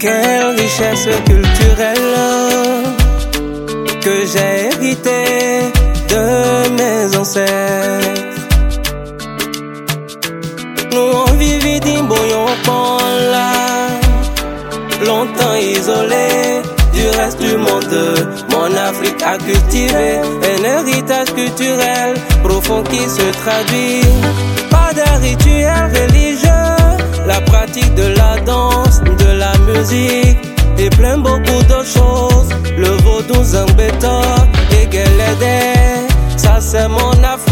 Quelle richesse culturelle que j'ai héritée de mes ancêtres. Nous vivons d'un bouillon là, longtemps isolés reste du monde. Mon Afrique a cultivé un héritage culturel profond qui se traduit par des rituels religieux, la pratique de la danse, de la musique et plein beaucoup d'autres choses. Le vaudou zambeta et guélédé, ça c'est mon Afrique.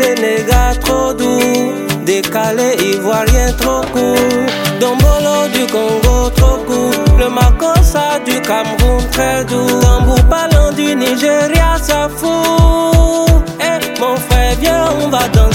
Sénégal trop doux, décalé ivoirien trop court, Dombolo du Congo trop court, le Makossa du Cameroun très doux, Tambour parlant du Nigeria ça fout. Eh, mon frère, viens, on va danser.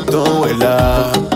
cuarto vuela.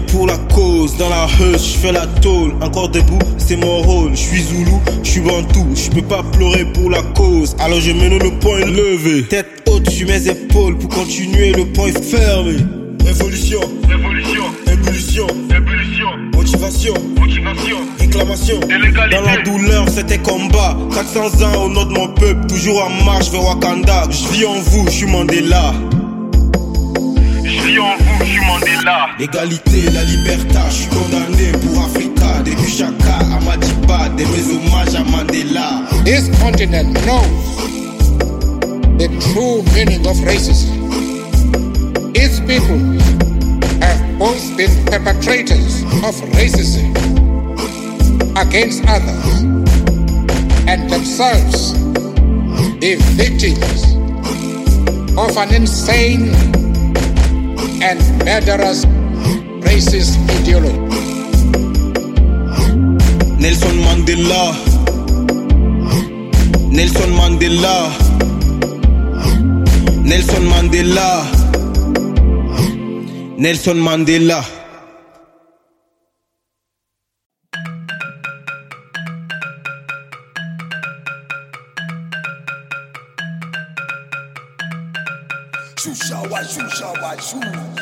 Pour la cause, dans la hush, je fais la tôle, encore debout, c'est mon rôle, je suis Zoulou, je suis Bantou, je peux pas pleurer pour la cause, alors je mène le point levé, tête haute sur mes épaules pour continuer, le point fermé. Révolution, révolution, ébullition, ébullition, motivation, motivation, réclamation. Dans la douleur, c'était combat. 400 ans au nom de mon peuple, toujours en marche vers Wakanda. Je vis en vous, je suis Mandela. Je vis en vous, Mandela. L'égalité, la liberté, je suis condamné pour Africa. Des Chaka à Madiba, des mes hommages à Mandela. This continent knows the true meaning of racism. Its people have both been perpetrators of racism against others and themselves the victims of an insane and murderous racist ideology. Nelson Mandela. Nelson Mandela. Nelson Mandela. Nelson Mandela. shoes.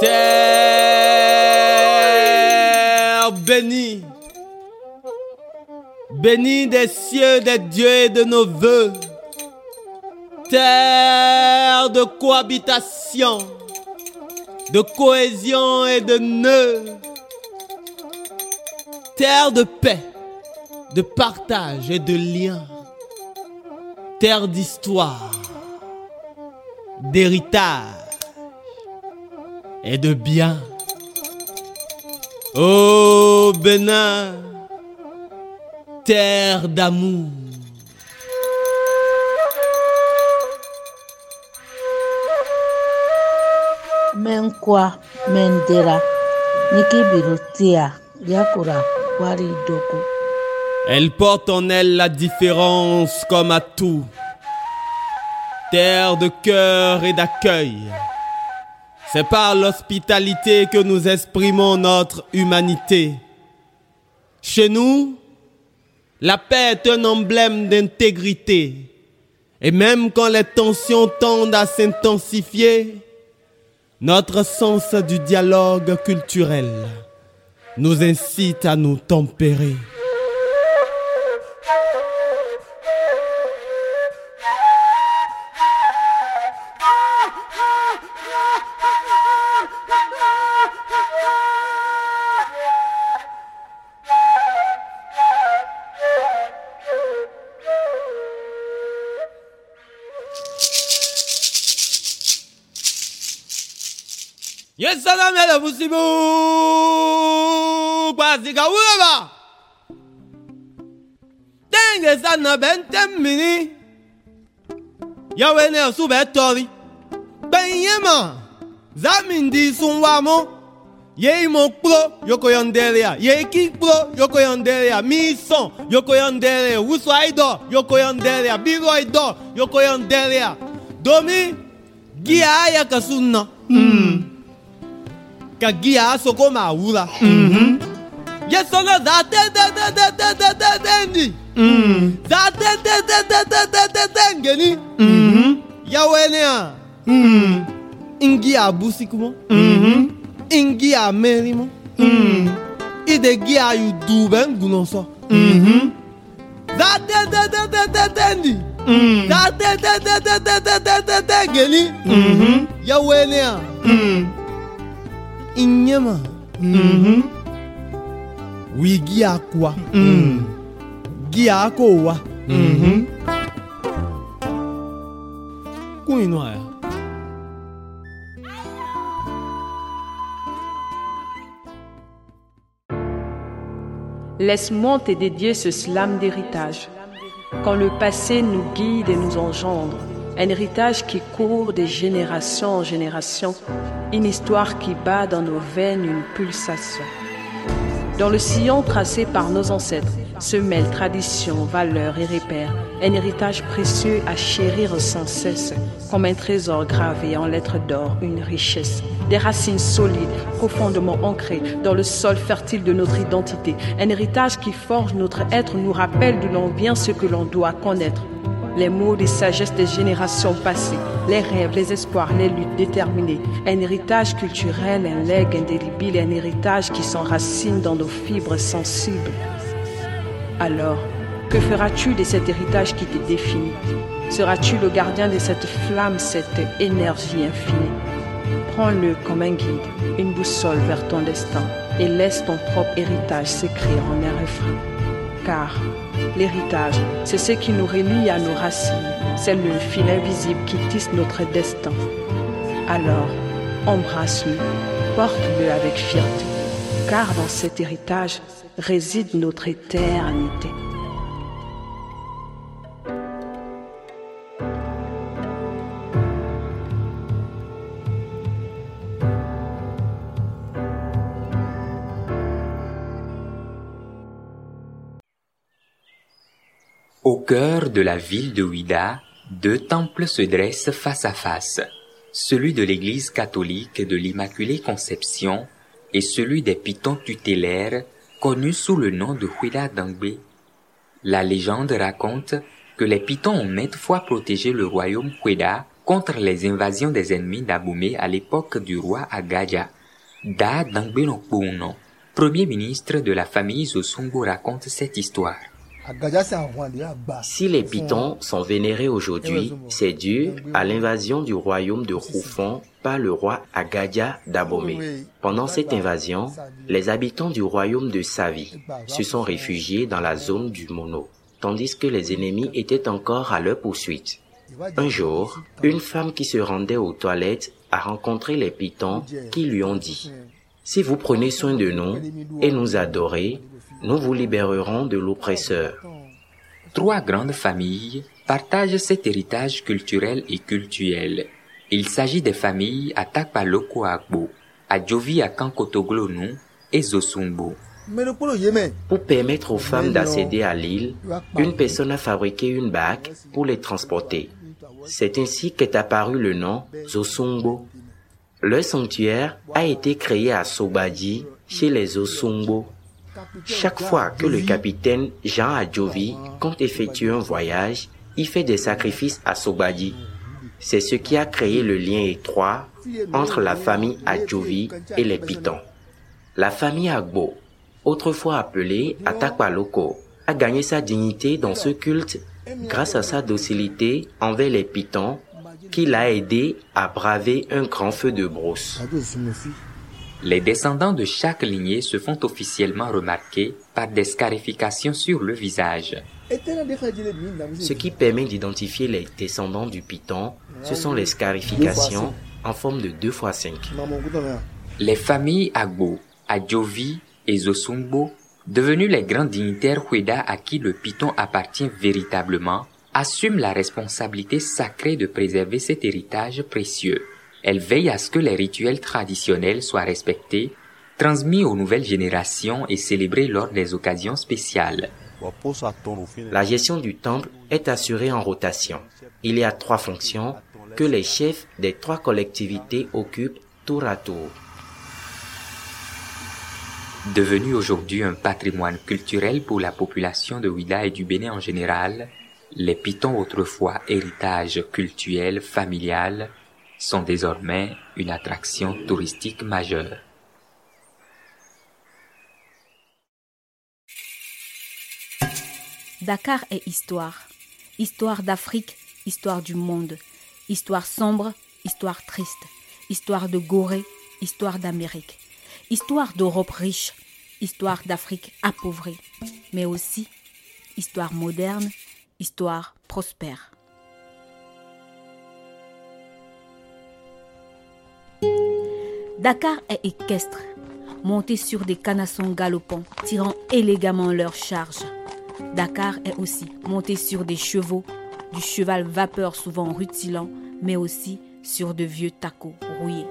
Terre bénie, bénie des cieux, des dieux et de nos voeux, terre de cohabitation, de cohésion et de nœuds, terre de paix, de partage et de lien, terre d'histoire, d'héritage et de bien. Ô Bénin, terre d'amour. Menkwa Mendera Nikibirutia Yakura Wari Doku. Elle porte en elle la différence comme atout. Terre de cœur et d'accueil. C'est par l'hospitalité que nous exprimons notre humanité. Chez nous, la paix est un emblème d'intégrité. Et même quand les tensions tendent à s'intensifier, notre sens du dialogue culturel nous incite à nous tempérer. busibu kwazika wulaba tenge sana bɛ n tɛ mini. Yawe ne su bɛ tɔri gbɛnye ma zamindi sunwamo. Yei mo kplo yokoyɔndelia yei ki kplo yokoyɔndelia mi sɔn yokoyɔndelia wusu ayi dɔ yokoyɔndelia birɔ domi gia ayakasu nɔ. Mm ka gia soko ma wula. Ye sɔngɔ za te te te te te te te te ndi. Za te te te te te te te te ngeni. Yawe ne a. Ingi a busi kumo. Ingi a meri mo. Ide gi a yu dube nguno so. Za te te te te te te ndi. Za te te te te te te te te ngeni. Yawe Ignyem mm -hmm. Wigi akwa. Mm Laisse-moi te dédier ce slam d'héritage, quand le passé nous guide et nous engendre, un héritage qui court des générations en générations une histoire qui bat dans nos veines une pulsation. Dans le sillon tracé par nos ancêtres se mêlent tradition, valeurs et repères, un héritage précieux à chérir sans cesse, comme un trésor gravé en lettres d'or, une richesse, des racines solides, profondément ancrées dans le sol fertile de notre identité, un héritage qui forge notre être, nous rappelle d'où l'on vient, ce que l'on doit connaître. Les mots des sagesses des générations passées, les rêves, les espoirs, les luttes déterminées, un héritage culturel, un legs indélébile, un héritage qui s'enracine dans nos fibres sensibles. Alors, que feras-tu de cet héritage qui te définit? Seras-tu le gardien de cette flamme, cette énergie infinie? Prends-le comme un guide, une boussole vers ton destin et laisse ton propre héritage s'écrire en un refrain car l'héritage, c'est ce qui nous relie à nos racines, c'est le fil invisible qui tisse notre destin. Alors, embrasse-le, porte-le avec fierté, car dans cet héritage réside notre éternité. Au cœur de la ville de Ouida, deux temples se dressent face à face, celui de l'église catholique de l'Immaculée Conception et celui des pitons tutélaires connus sous le nom de Ouida Dangbe. La légende raconte que les Pitons ont maintes fois protégé le royaume Kweda contre les invasions des ennemis d'Aboumé à l'époque du roi Agaja. Da Dangbenokuno, premier ministre de la famille Zosumbo, raconte cette histoire. Si les pitons sont vénérés aujourd'hui, c'est dû à l'invasion du royaume de Roufon par le roi Agadia d'Abomé. Pendant cette invasion, les habitants du royaume de Savi se sont réfugiés dans la zone du Mono, tandis que les ennemis étaient encore à leur poursuite. Un jour, une femme qui se rendait aux toilettes a rencontré les pitons qui lui ont dit, Si vous prenez soin de nous et nous adorez, nous vous libérerons de l'oppresseur. Trois grandes familles partagent cet héritage culturel et cultuel. Il s'agit des familles Atakpaloko Agbo, Adjovi Akankotoglonu et Zosumbo. Pour permettre aux femmes d'accéder à l'île, une personne a fabriqué une bague pour les transporter. C'est ainsi qu'est apparu le nom Zosumbo. Le sanctuaire a été créé à Sobadi, chez les Zosumbo. Chaque fois que le capitaine Jean Adjovi compte effectuer un voyage, il fait des sacrifices à Sobadi. C'est ce qui a créé le lien étroit entre la famille Adjovi et les Pitons. La famille Agbo, autrefois appelée Atakpaloko, a gagné sa dignité dans ce culte grâce à sa docilité envers les Pitons qui l'a aidé à braver un grand feu de brousse. Les descendants de chaque lignée se font officiellement remarquer par des scarifications sur le visage. Ce qui permet d'identifier les descendants du python, ce sont les scarifications en forme de 2 x 5. Les familles Agbo, Adjovi et Zosumbo, devenues les grands dignitaires Hueda à qui le python appartient véritablement, assument la responsabilité sacrée de préserver cet héritage précieux. Elle veille à ce que les rituels traditionnels soient respectés, transmis aux nouvelles générations et célébrés lors des occasions spéciales. La gestion du temple est assurée en rotation. Il y a trois fonctions que les chefs des trois collectivités occupent tour à tour. Devenu aujourd'hui un patrimoine culturel pour la population de Ouida et du Bénin en général, les pitons autrefois héritage cultuel familial sont désormais une attraction touristique majeure. Dakar est histoire. Histoire d'Afrique, histoire du monde. Histoire sombre, histoire triste. Histoire de Gorée, histoire d'Amérique. Histoire d'Europe riche, histoire d'Afrique appauvrie. Mais aussi histoire moderne, histoire prospère. Dakar est équestre, monté sur des canassons galopants, tirant élégamment leur charge. Dakar est aussi monté sur des chevaux, du cheval vapeur souvent rutilant, mais aussi sur de vieux tacos rouillés.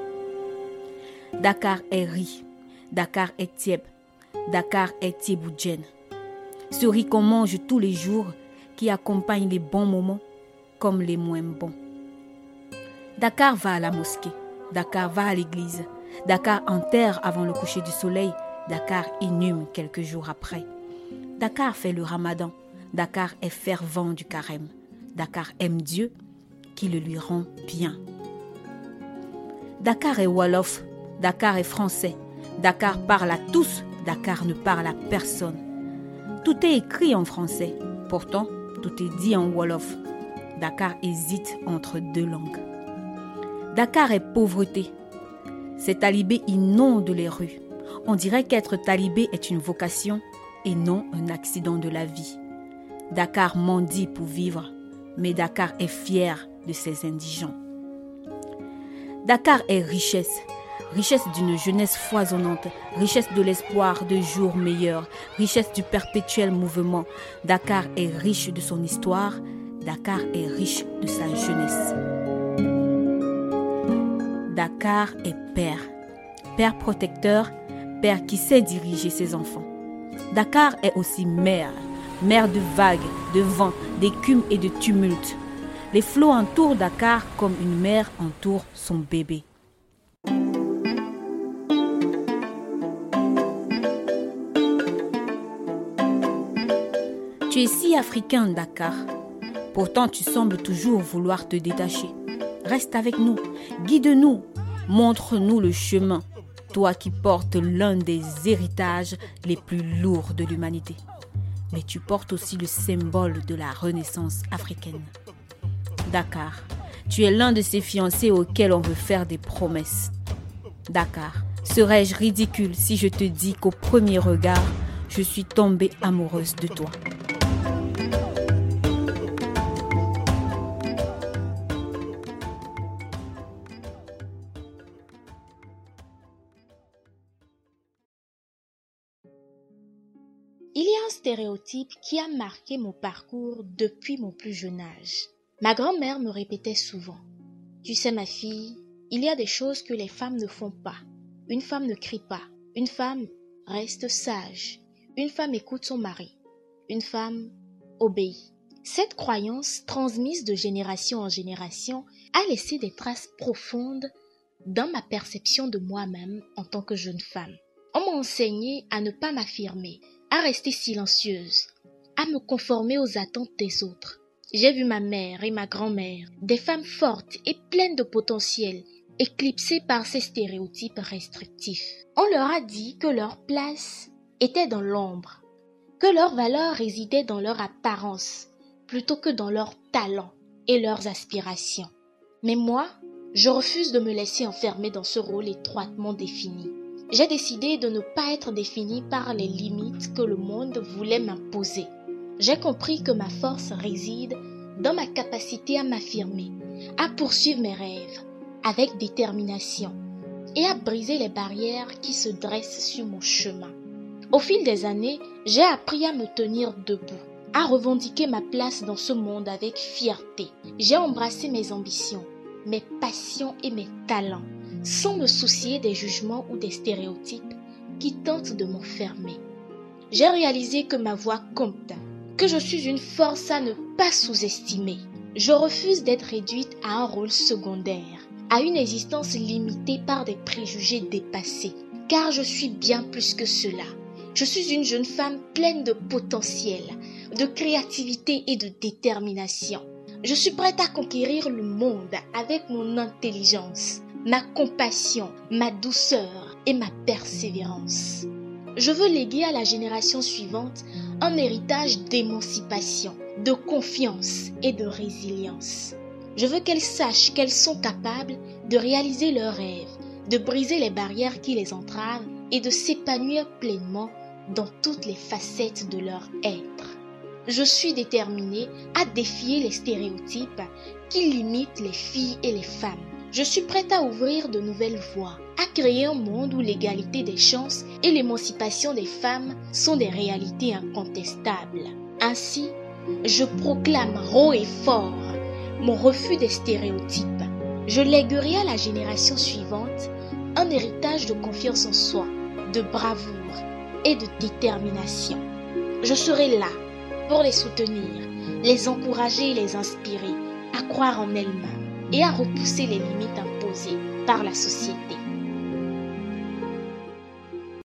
Dakar est riz, Dakar est tieb, Dakar est tieboudjen. Ce riz qu'on mange tous les jours, qui accompagne les bons moments comme les moins bons. Dakar va à la mosquée, Dakar va à l'église, Dakar enterre avant le coucher du soleil, Dakar inhume quelques jours après. Dakar fait le ramadan, Dakar est fervent du carême, Dakar aime Dieu qui le lui rend bien. Dakar est Wolof, Dakar est français, Dakar parle à tous, Dakar ne parle à personne. Tout est écrit en français, pourtant tout est dit en Wolof. Dakar hésite entre deux langues. Dakar est pauvreté, ces talibés inondent les rues. On dirait qu'être talibé est une vocation et non un accident de la vie. Dakar mendie pour vivre, mais Dakar est fier de ses indigents. Dakar est richesse, richesse d'une jeunesse foisonnante, richesse de l'espoir de jours meilleurs, richesse du perpétuel mouvement. Dakar est riche de son histoire, Dakar est riche de sa jeunesse. Dakar est père. Père protecteur, père qui sait diriger ses enfants. Dakar est aussi mère. Mère de vagues, de vent, d'écume et de tumulte. Les flots entourent Dakar comme une mère entoure son bébé. Tu es si africain, Dakar. Pourtant, tu sembles toujours vouloir te détacher. Reste avec nous, guide-nous, montre-nous le chemin, toi qui portes l'un des héritages les plus lourds de l'humanité. Mais tu portes aussi le symbole de la renaissance africaine. Dakar, tu es l'un de ces fiancés auxquels on veut faire des promesses. Dakar, serais-je ridicule si je te dis qu'au premier regard, je suis tombée amoureuse de toi? Stéréotype qui a marqué mon parcours depuis mon plus jeune âge. Ma grand-mère me répétait souvent Tu sais, ma fille, il y a des choses que les femmes ne font pas. Une femme ne crie pas. Une femme reste sage. Une femme écoute son mari. Une femme obéit. Cette croyance, transmise de génération en génération, a laissé des traces profondes dans ma perception de moi-même en tant que jeune femme. On m'a enseigné à ne pas m'affirmer, à rester silencieuse, à me conformer aux attentes des autres. J'ai vu ma mère et ma grand-mère, des femmes fortes et pleines de potentiel, éclipsées par ces stéréotypes restrictifs. On leur a dit que leur place était dans l'ombre, que leur valeur résidait dans leur apparence plutôt que dans leur talent et leurs aspirations. Mais moi, je refuse de me laisser enfermer dans ce rôle étroitement défini. J'ai décidé de ne pas être définie par les limites que le monde voulait m'imposer. J'ai compris que ma force réside dans ma capacité à m'affirmer, à poursuivre mes rêves avec détermination et à briser les barrières qui se dressent sur mon chemin. Au fil des années, j'ai appris à me tenir debout, à revendiquer ma place dans ce monde avec fierté. J'ai embrassé mes ambitions, mes passions et mes talents, sans me soucier des jugements ou des stéréotypes qui tentent de m'enfermer. J'ai réalisé que ma voix compte, que je suis une force à ne pas sous-estimer. Je refuse d'être réduite à un rôle secondaire, à une existence limitée par des préjugés dépassés, car je suis bien plus que cela. Je suis une jeune femme pleine de potentiel, de créativité et de détermination. Je suis prête à conquérir le monde avec mon intelligence, ma compassion, ma douceur et ma persévérance. Je veux léguer à la génération suivante un héritage d'émancipation, de confiance et de résilience. Je veux qu'elles sachent qu'elles sont capables de réaliser leurs rêves, de briser les barrières qui les entravent et de s'épanouir pleinement dans toutes les facettes de leur être. Je suis déterminée à défier les stéréotypes qui limitent les filles et les femmes. Je suis prête à ouvrir de nouvelles voies, à créer un monde où l'égalité des chances et l'émancipation des femmes sont des réalités incontestables. Ainsi, je proclame haut et fort mon refus des stéréotypes. Je léguerai à la génération suivante un héritage de confiance en soi, de bravoure et de détermination. Je serai là pour les soutenir, les encourager et les inspirer à croire en elles-mêmes et à repousser les limites imposées par la société.